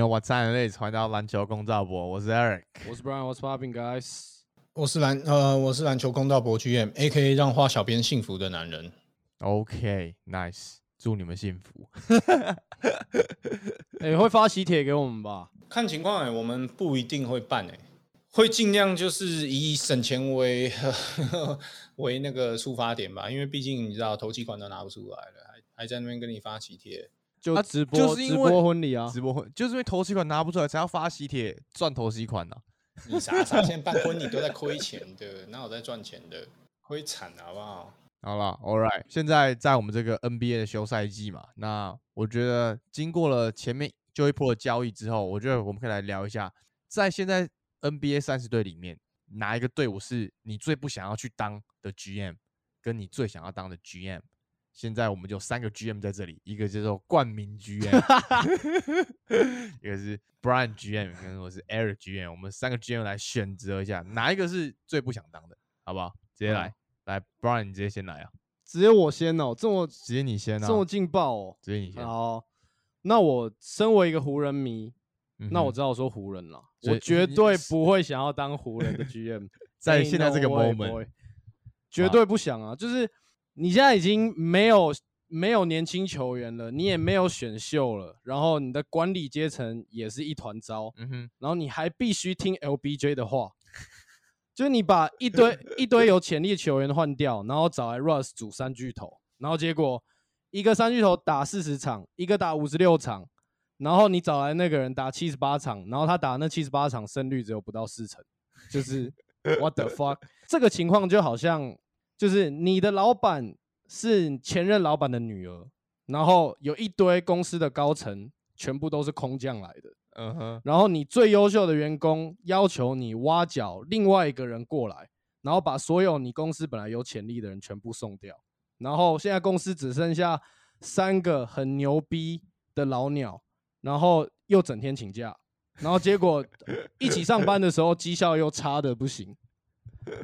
know what time it is？欢迎到篮球公道博，我是 Eric。我是 Brian，我是 Popping Guys。我是篮呃，我是篮球公道博 GM，A.K.A 让花小编幸福的男人。OK，nice，、祝你们幸福。哎、会发喜帖给我们吧？看情况哎、我们不一定会办哎、会尽量就是以省钱为 为那个出发点吧，因为毕竟你知道投期款都拿不出来了，还还在那边跟你发喜帖。就啊直播、直就是因为播婚礼啊。直播婚就是因为头期款拿不出来，才要发喜帖赚头期款呐、你傻傻，现在办婚礼都在亏钱的，哪有在赚钱的？亏惨了好不好？好了，All right，现在在我们这个 NBA 的休赛季嘛，那我觉得经过了前面就一波的交易之后，我觉得我们可以来聊一下，在现在 NBA 三十队里面，哪一个队伍是你最不想要去当的 GM，跟你最想要当的 GM？现在我们就有三个 GM 在这里，一个叫做冠名 GM，一个是 Brian GM，跟我是 Eric GM，我们三个 GM 来选择一下哪一个是最不想当的，好不好？直接来，来，Brian 你直接先来啊，直接我先哦，这么直接你先啊，这么劲爆哦。直接你先。好，那我身为一个湖人迷，那我知道我说湖人了，我绝对不会想要当湖人的 GM，在现在这个 moment，绝对不想啊！就是你现在已经没有没有年轻球员了，你也没有选秀了，然后你的管理阶层也是一团糟，嗯哼，然后你还必须听 LBJ 的话，就是你把一堆 一堆有潜力的球员换掉，然后找来 Russ 组三巨头，然后结果一个三巨头打四十场，一个打五十六场，然后你找来那个人打七十八场，然后他打那七十八场胜率只有不到四成，就是 What the fuck？这个情况就好像就是你的老板是前任老板的女儿，然后有一堆公司的高层全部都是空降来的。嗯哼，然后你最优秀的员工要求你挖角另外一个人过来，然后把所有你公司本来有潜力的人全部送掉，然后现在公司只剩下三个很牛逼的老鸟，然后又整天请假，然后结果一起上班的时候绩效又差的不行，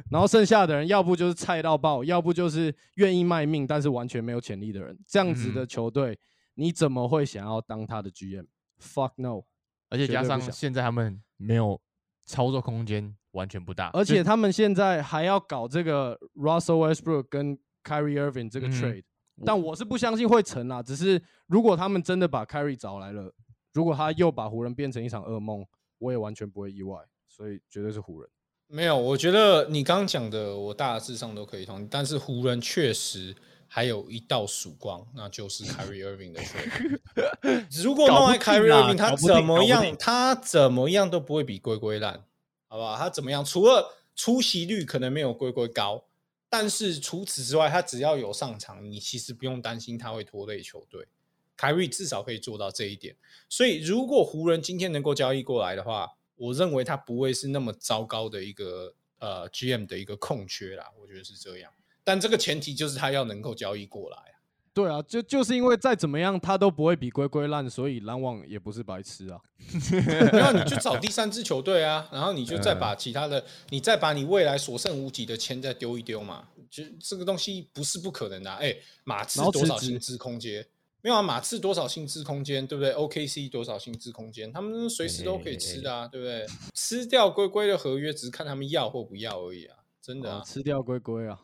然后剩下的人要不就是菜到爆，要不就是愿意卖命但是完全没有潜力的人，这样子的嗯球队，你怎么会想要当他的 GM？Fuck no！而且加上现在他们没有操作空间，完全不大，而且他们现在还要搞这个 Russell Westbrook 跟 Kyrie Irving 这个 trade，、但我是不相信会成啦。只是如果他们真的把 Kyrie 找来了，如果他又把湖人变成一场噩梦，我也完全不会意外。所以绝对是湖人。没有，我觉得你刚刚讲的，我大致上都可以同意。但是湖人确实还有一道曙光，那就是 Kyrie Irving 的 trade。如果弄来搞不定 Kyrie 啊 Irving，他怎么样他怎么样都不会比龟龟烂，好不好？他怎么样，除了出席率可能没有龟龟高，但是除此之外，他只要有上场，你其实不用担心他会拖累球队。凯瑞至少可以做到这一点，所以如果湖人今天能够交易过来的话，我认为他不会是那么糟糕的一个呃 GM 的一个空缺啦，我觉得是这样。但这个前提就是他要能够交易过来啊。对啊，就就是因为再怎么样他都不会比龟龟烂，所以篮网也不是白痴啊。然后你就找 第三支球队啊，然后你就再把其他的，你再把你未来所剩无几的钱再丢一丢嘛。就这个东西不是不可能的、啊。哎、马刺多少薪资空间？没有啊，马刺多少薪资空间，对不对？OKC 多少薪资空间？他们随时都可以吃的啊，对不对？吃掉龟龟的合约，只是看他们要或不要而已啊，真的啊，哦吃掉龟龟啊，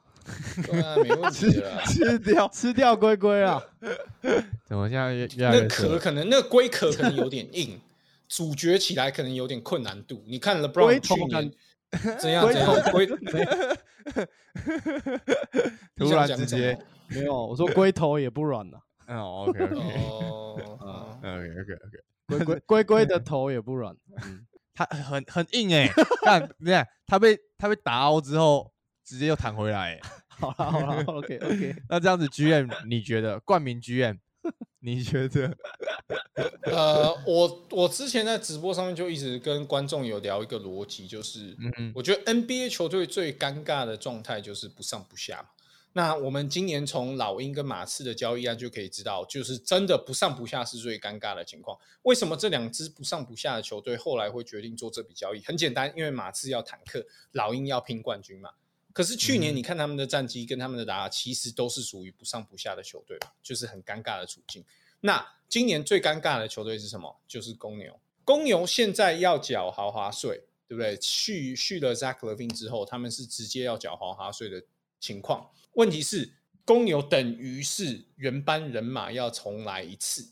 对啊，没问题 的啦。吃掉，吃掉龟龟啊。怎么现在越越来那越色壳可能那个龟壳可能有点硬，咀嚼起来可能有点困难度。你看龟 LeBron 头去年感怎样怎样龟，你突然之间么，没有，我说龟头也不软呐、嗯，OK OK 哦，OK OK OK，龟龟龟龟的头也不软。嗯，它很很硬哎，看你看它被它被打凹之后，直接又弹回来欸，好了好了，OK OK。那这样子 GM 你觉得冠名 GM 你觉得？呃，我我之前在直播上面就一直跟观众有聊一个逻辑，就是嗯嗯，我觉得 NBA 球队最尴尬的状态就是不上不下嘛。那我们今年从老鹰跟马刺的交易案就可以知道，就是真的不上不下是最尴尬的情况。为什么这两支不上不下的球队后来会决定做这笔交易？很简单，因为马刺要坦克，老鹰要拼冠军嘛。可是去年嗯你看他们的战绩跟他们的打法，其实都是属于不上不下的球队嘛，就是很尴尬的处境。那今年最尴尬的球队是什么？就是公牛。公牛现在要缴豪华税，对不对？续续了 Zach Levine 之后，他们是直接要缴豪华税的情况。问题是，公牛等于是原班人马要重来一次，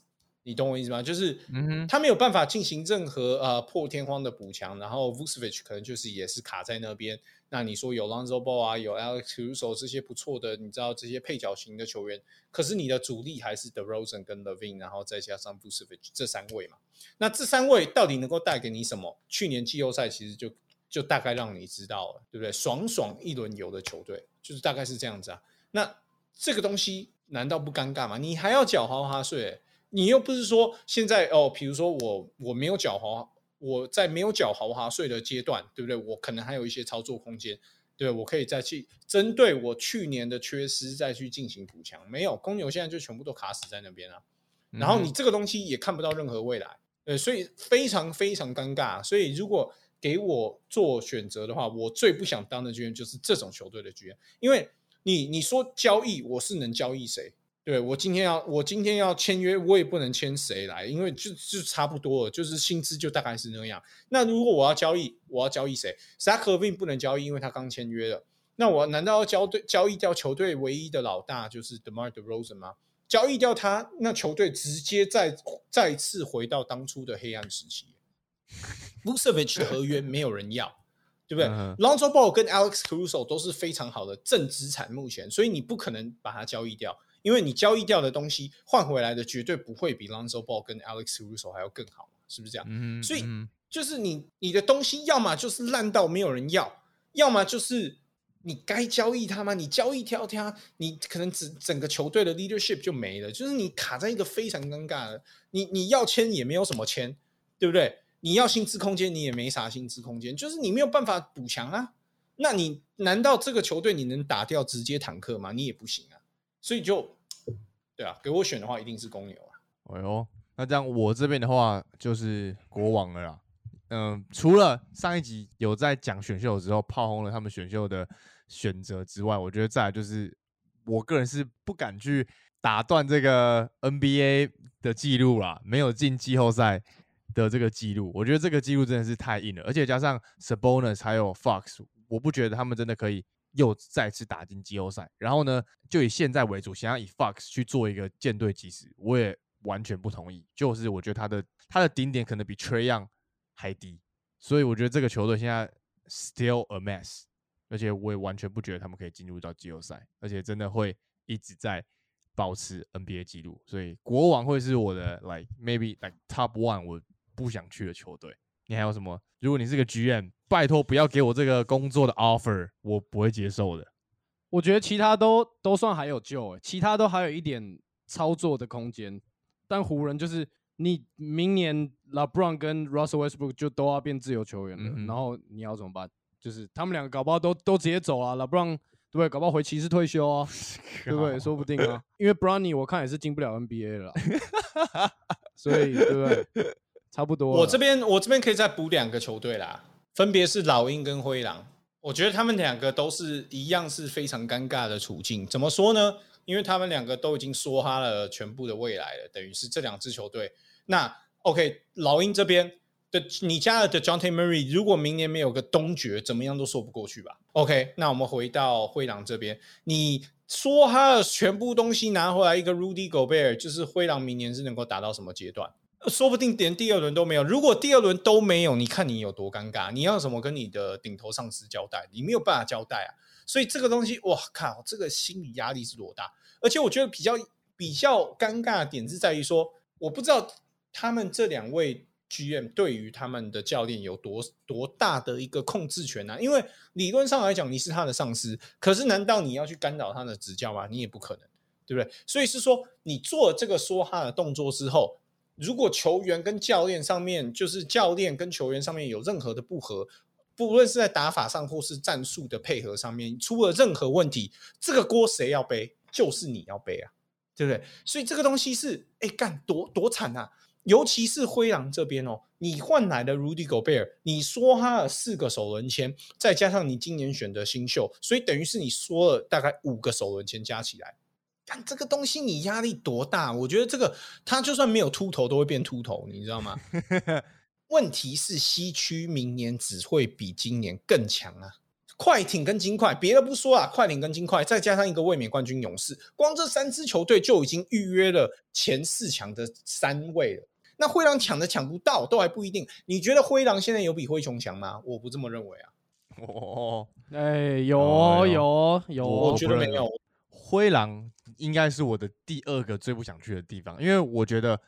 你懂我意思吗？就是，嗯哼他没有办法进行任何呃破天荒的补强，然后 Vucevic 可能就是也是卡在那边。那你说有 Lonzo Ball 啊，有 Alex Caruso 这些不错的，你知道这些配角型的球员，可是你的主力还是 The Rosen 跟 Levine，然后再加上 Vucevic 这三位嘛。那这三位到底能够带给你什么？去年季后赛其实就就大概让你知道了，对不对？爽爽一轮游的球队就是大概是这样子啊。那这个东西难道不尴尬吗？你还要缴豪华税、你又不是说现在哦，比如说我我没有缴豪，我在没有缴豪华税的阶段，对不对？我可能还有一些操作空间，对我可以再去针对我去年的缺失再去进行补强。没有公牛现在就全部都卡死在那边了，然后你这个东西也看不到任何未来，呃，所以非常非常尴尬。所以如果给我做选择的话，我最不想当的剧院就是这种球队的剧院，因为你你说交易，我是能交易谁？对我今天要我今天要签约，我也不能签谁来，因为就就差不多了，就是薪资就大概是那样。那如果我要交易，我要交易谁 s a k h 不能交易，因为他刚签约了。那我难道要交队交易掉球队唯一的老大就是 Demar d e r o s e n 吗？交易掉他，那球队直接再再次回到当初的黑暗时期。Vucevic 的合约没有人要，对不对、嗯 l o n z o Ball 跟 Alex Caruso 都是非常好的正资产，目前，所以你不可能把它交易掉，因为你交易掉的东西换回来的绝对不会比 Lonzo Ball 跟 Alex Caruso 还要更好，是不是这样？嗯，所以嗯就是你你的东西要么就是烂到没有人要，要么就是你该交易它吗？你交易掉它，你可能整整个球队的 leadership 就没了，就是你卡在一个非常尴尬的，你你要签也没有什么签，对不对？你要薪资空间，你也没啥薪资空间，就是你没有办法补强啊。那你难道这个球队你能打掉直接坦克吗？你也不行啊。所以就对啊，给我选的话，一定是公牛啊。哎呦，那这样我这边的话就是国王了啦。嗯，除了上一集有在讲选秀的时候炮轰了他们选秀的选择之外，我觉得再就是我个人是不敢去打断这个 NBA 的记录啦，没有进季后赛的这个记录，我觉得这个记录真的是太硬了，而且加上 Sabonis 还有 Fox，我不觉得他们真的可以又再次打进季后赛。然后呢，就以现在为主，想要以 Fox 去做一个舰队基石，我也完全不同意。就是我觉得他的他的顶点可能比 t r e y o n g 还低，所以我觉得这个球队现在 still a mess，而且我也完全不觉得他们可以进入到季后赛，而且真的会一直在保持 NBA 记录。所以国王会是我的 like maybe like top one，我不想去的球队。你还有什么？如果你是个 GM，拜托不要给我这个工作的 offer，我不会接受的。我觉得其他都都算还有救、欸，其他都还有一点操作的空间。但湖人就是你明年 LeBron 跟 Russell Westbrook 就都要变自由球员了，然后你要怎么办？就是他们两个搞不好都都直接走啊，LeBron 对不对？搞不好回骑士退休啊，对不对？说不定啊，因为 Brownie 我看也是进不了 NBA 了啦，所以对不对？差不多。我这边我这边可以再补两个球队啦，分别是老鹰跟灰狼。我觉得他们两个都是一样是非常尴尬的处境。怎么说呢？因为他们两个都已经梭哈了全部的未来了，等于是这两支球队。那 OK，老鹰这边的你加了的 John T. Murray，如果明年没有个东决，怎么样都说不过去吧？OK，那我们回到灰狼这边，你说他的全部东西拿回来一个 Rudy Gobert，就是灰狼明年是能够达到什么阶段？说不定连第二轮都没有。如果第二轮都没有，你看你有多尴尬？你要怎么跟你的顶头上司交代？你没有办法交代啊！所以这个东西，哇靠，这个心理压力是多大？而且我觉得比较比较尴尬的点是在于说，我不知道他们这两位 GM 对于他们的教练有多多大的一个控制权啊？因为理论上来讲，你是他的上司，可是难道你要去干扰他的执教吗？你也不可能，对不对？所以是说，你做这个说哈的动作之后。如果球员跟教练上面，就是教练跟球员上面有任何的不合，不论是在打法上或是战术的配合上面出了任何问题，这个锅谁要背？就是你要背啊，对不对？所以这个东西是，哎，干多多惨啊！尤其是灰狼这边哦，你换来的 Rudy Gobert，你说他的四个首轮签，再加上你今年选的新秀，所以等于是你说了大概五个首轮签加起来。看这个东西，你压力多大？我觉得这个他就算没有秃头，都会变秃头，你知道吗？问题是西区明年只会比今年更强啊！快艇跟金块，别的不说啊，快艇跟金块，再加上一个卫冕冠军勇士，光这三支球队就已经预约了前四强的三位了。那灰狼抢的抢不到，都还不一定。你觉得灰狼现在有比灰熊强吗？我不这么认为啊。哦，哎，有哦有有，我觉得没有。灰狼应该是我的第二个最不想去的地方，因为我觉得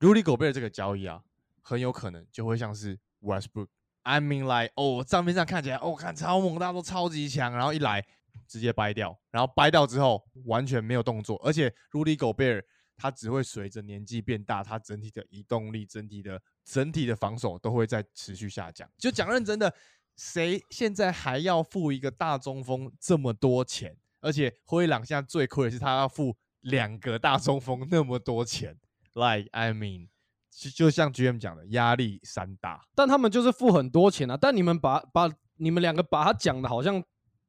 Rudy Gobert 这个交易啊，很有可能就会像是 Westbrook。I mean like，哦，账面上看起来，哦，看超猛，大家都超级强，然后一来直接掰掉，然后掰掉之后完全没有动作，而且 Rudy Gobert 他只会随着年纪变大，他整体的移动力、整体的整体的防守都会在持续下降。就讲认真的，谁现在还要付一个大中锋这么多钱？而且灰狼现在最亏的是他要付两个大中锋那么多钱，like I mean，就就像 GM 讲的，压力山大。但他们就是付很多钱啊。但你们把把你们两个把他讲的好像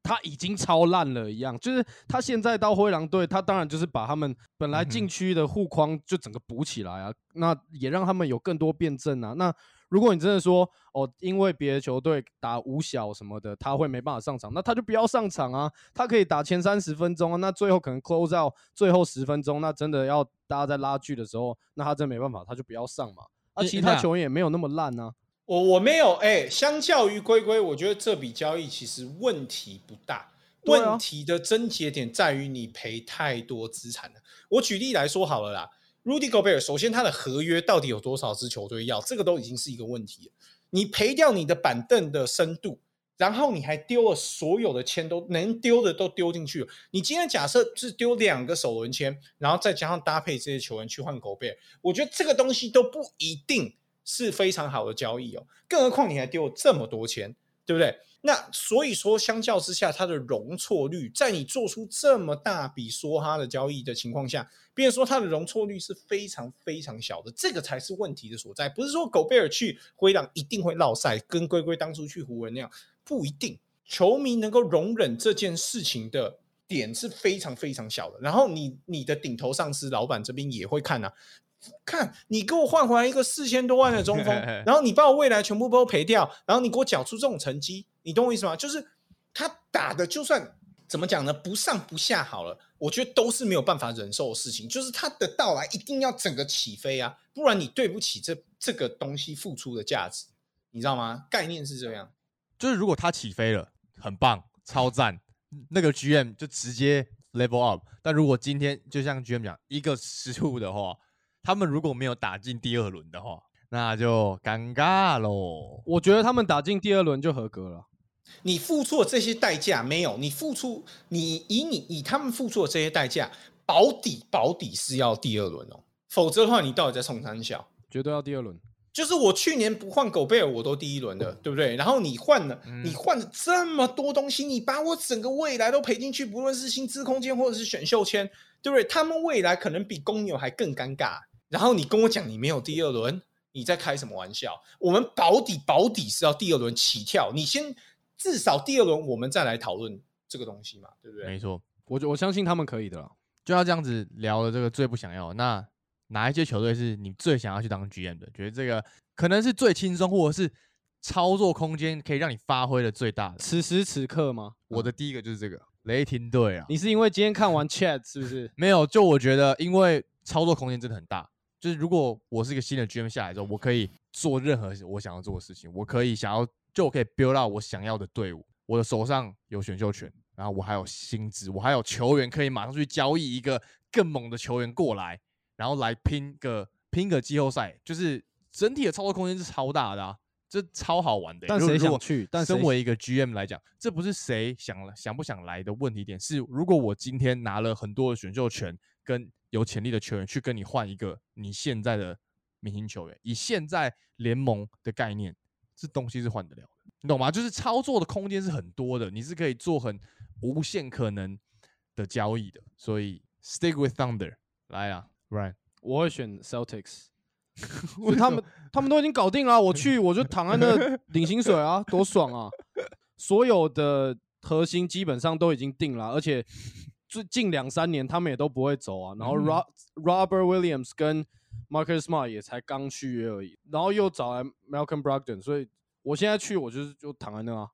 他已经超烂了一样，就是他现在到灰狼队，他当然就是把他们本来禁区的护框就整个补起来啊，那也让他们有更多辩证啊。那如果你真的说哦，因为别的球队打五小什么的，他会没办法上场，那他就不要上场啊。他可以打前三十分钟啊，那最后可能 close out 最后十分钟，那真的要大家在拉锯的时候，那他真没办法，他就不要上嘛。啊，其他球员也没有那么烂啊。我我没有哎、相较于龟龟，我觉得这笔交易其实问题不大。问题的症结点在于你赔太多资产了。我举例来说好了啦，Rudy Gobert，首先他的合约到底有多少支球队要，这个都已经是一个问题。你赔掉你的板凳的深度，然后你还丢了所有的签都能丢的都丢进去。你今天假设是丢两个首轮签，然后再加上搭配这些球员去换 Gobert，我觉得这个东西都不一定是非常好的交易哦。更何况你还丢了这么多钱，对不对？那所以说，相较之下，它的容错率在你做出这么大笔梭哈的交易的情况下，别人说它的容错率是非常非常小的，这个才是问题的所在。不是说狗贝尔去灰狼一定会落赛，跟龟龟当初去湖人那样，不一定。球迷能够容忍这件事情的点是非常非常小的。然后你你的顶头上司老板这边也会看啊，看你给我换回来一个四千多万的中锋，然后你把我未来全部都赔掉，然后你给我缴出这种成绩，你懂我意思吗？就是他打的就算怎么讲呢，不上不下好了，我觉得都是没有办法忍受的事情。就是他的到来一定要整个起飞啊，不然你对不起这这个东西付出的价值，你知道吗？概念是这样。就是如果他起飞了，很棒，超赞，那个 GM 就直接 level up。但如果今天就像 GM 讲，一个失误的话，他们如果没有打进第二轮的话，那就尴尬喽。我觉得他们打进第二轮就合格了。你付出的这些代价没有，你付出你以你以他们付出的这些代价，保底保底是要第二轮哦，否则的话你到底在冲三小？绝对要第二轮。就是我去年不换狗贝尔，我都第一轮的，对不对？然后你换了，嗯你换了这么多东西，你把我整个未来都赔进去，不论是薪资空间或者是选秀签，对不对？他们未来可能比公牛还更尴尬。然后你跟我讲你没有第二轮，你在开什么玩笑？我们保底保底是要第二轮起跳，你先至少第二轮我们再来讨论这个东西嘛，对不对？没错，我我相信他们可以的啦。就要这样子聊了。这个最不想要，那哪一些球队是你最想要去当 GM 的？觉得这个可能是最轻松，或者是操作空间可以让你发挥的最大的。此时此刻吗？我的第一个就是这个雷霆队啊，你是因为今天看完 Chat 是不是？没有，就我觉得，因为操作空间真的很大。就是如果我是一个新的 GM 下来之后，我可以做任何我想要做的事情，我可以想要，就我可以 build out 我想要的队伍。我的手上有选秀权，然后我还有薪资，我还有球员可以马上去交易一个更猛的球员过来，然后来拼个拼个季后赛。就是整体的操作空间是超大的啊，这超好玩的欸。但谁想去？但身为一个 GM 来讲，这不是谁想了想不想来的问题点，是如果我今天拿了很多的选秀权跟有潜力的球员去跟你换一个你现在的明星球员，以现在联盟的概念，这东西是换得了的，你懂吗？就是操作的空间是很多的，你是可以做很无限可能的交易的，所以 stick with Thunder 来啊，Ryan，我会选 Celtics，所以他们他们都已经搞定了啊，我去我就躺在那 领薪水啊，多爽啊！所有的核心基本上都已经定了啊，而且最近两三年他们也都不会走啊。然后嗯 Rob Robert Williams 跟 Marcus Smart 也才刚续约而已，然后又找来 Malcolm Brogdon，所以我现在去我就是就躺在那啊，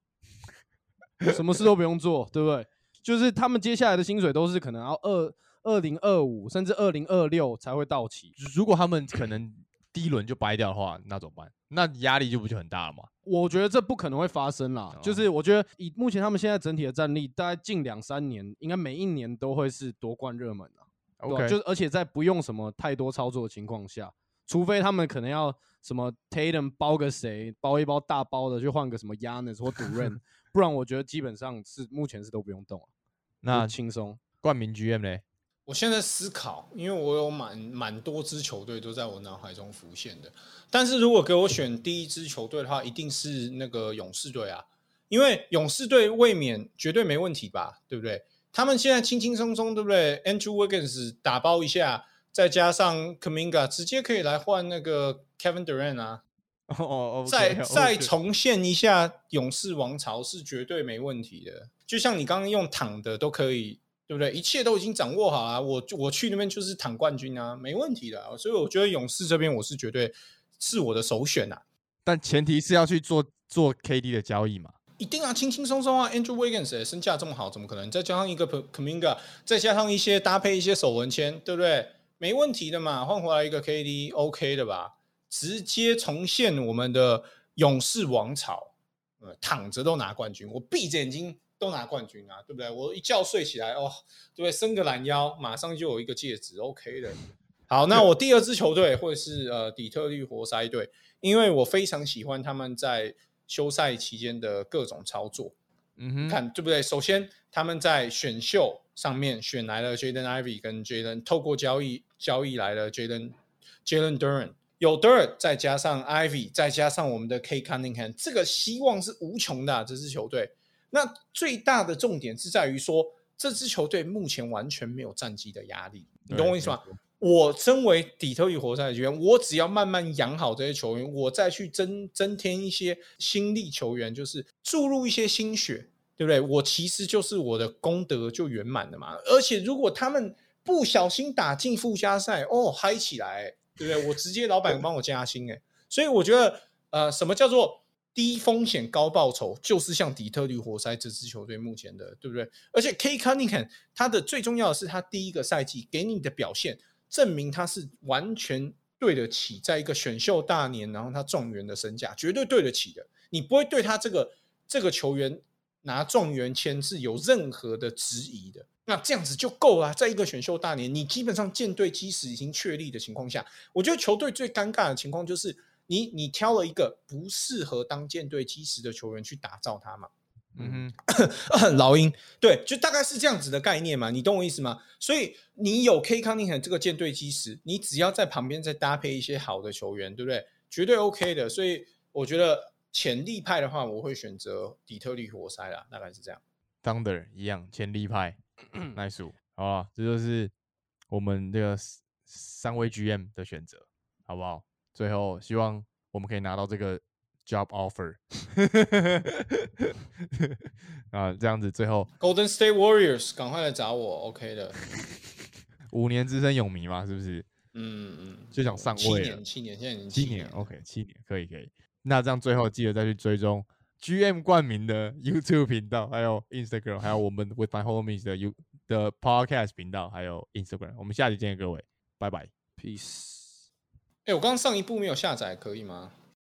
什么事都不用做，对不对？就是他们接下来的薪水都是可能要二二零二五甚至二零二六才会到期。如果他们可能第一轮就掰掉的话，那怎么办？那压力就不就很大了吗？我觉得这不可能会发生啦。就是我觉得以目前他们现在整体的战力，大概近两三年应该每一年都会是夺冠热门啊。OK，就是而且在不用什么太多操作的情况下，除非他们可能要什么 Tatum 包个谁，包一包大包的，去换个什么 Yanis 或 Duran，，不然我觉得基本上是目前是都不用动啊。那轻松冠名 GM 嘞？我现在思考，因为我有蛮蛮多支球队都在我脑海中浮现的，但是如果给我选第一支球队的话，一定是那个勇士队啊，因为勇士队卫冕绝对没问题吧，对不对？他们现在轻轻松松，对不对？Andrew Wiggins 打包一下，再加上 Kaminga，直接可以来换那个 Kevin Durant 啊，哦哦，再再重现一下勇士王朝是绝对没问题的。就像你刚刚用躺的都可以。对不对？一切都已经掌握好了，我我去那边就是躺冠军啊，没问题的。所以我觉得勇士这边我是绝对是我的首选啊。但前提是要去做做 KD 的交易嘛？一定啊，轻轻松松啊。Andrew Wiggins 身价这么好，怎么可能？再加上一个 Kaminga，再加上一些搭配一些手纹签，对不对？没问题的嘛，换回来一个 KD，OK 的吧？直接重现我们的勇士王朝，呃，躺着都拿冠军，我闭着眼睛。都拿冠军啊，对不对？我一觉睡起来，哦，对，伸个懒腰，马上就有一个戒指，OK 的。好，那我第二支球队会是呃底特律活塞队，因为我非常喜欢他们在休赛期间的各种操作。嗯哼，看对不对？首先他们在选秀上面选来了 Jaden Ivy 跟 Jaden，透过交易交易来了 Jaden Jaden Duran，有 Duran 再加上 Ivy 再加上我们的 K Cunningham，这个希望是无穷的这支球队。那最大的重点是在于说，这支球队目前完全没有战绩的压力，你懂我意思吗？我身为底特律活塞的球员，我只要慢慢养好这些球员，我再去增增添一些新力球员，就是注入一些心血，对不对？我其实就是我的功德就圆满了嘛。而且如果他们不小心打进附加赛，哦，嗨起来，对不对？我直接老板帮我加薪，哎，所以我觉得，呃，什么叫做？低风险高报酬，就是像底特律活塞这支球队目前的，对不对？而且 K Cunningham 他的最重要的是，他第一个赛季给你的表现，证明他是完全对得起在一个选秀大年，然后他状元的身价，绝对对得起的。你不会对他这个这个球员拿状元签是有任何的质疑的。那这样子就够了，在一个选秀大年，你基本上舰队基石已经确立的情况下，我觉得球队最尴尬的情况就是。你你挑了一个不适合当舰队基石的球员去打造他嘛？嗯哼，老鹰对，就大概是这样子的概念嘛，你懂我意思吗？所以你有 K 康宁肯这个舰队基石，你只要在旁边再搭配一些好的球员，对不对？绝对 OK 的。所以我觉得潜力派的话，我会选择底特律活塞啦，大概是这样。Thunder 一样潜力派，nice，好了，这就是我们这个三位 GM 的选择，好不好？最后，希望我们可以拿到这个 job offer 啊，这样子最后 Golden State Warriors 赶快来找我，OK 的，五年资深泳迷嘛，是不是？嗯嗯，就想上位，七年，七年，现在已经七年，OK，七年，可以可以。那这样最后记得再去追踪 GM 冠名的 YouTube 频道，还有 Instagram，还有我们 With My Homies 的 You 的 Podcast 频道，还有 Instagram。我们下期见，各位，拜拜，Peace。哎，我刚刚上一部没有下载，可以吗？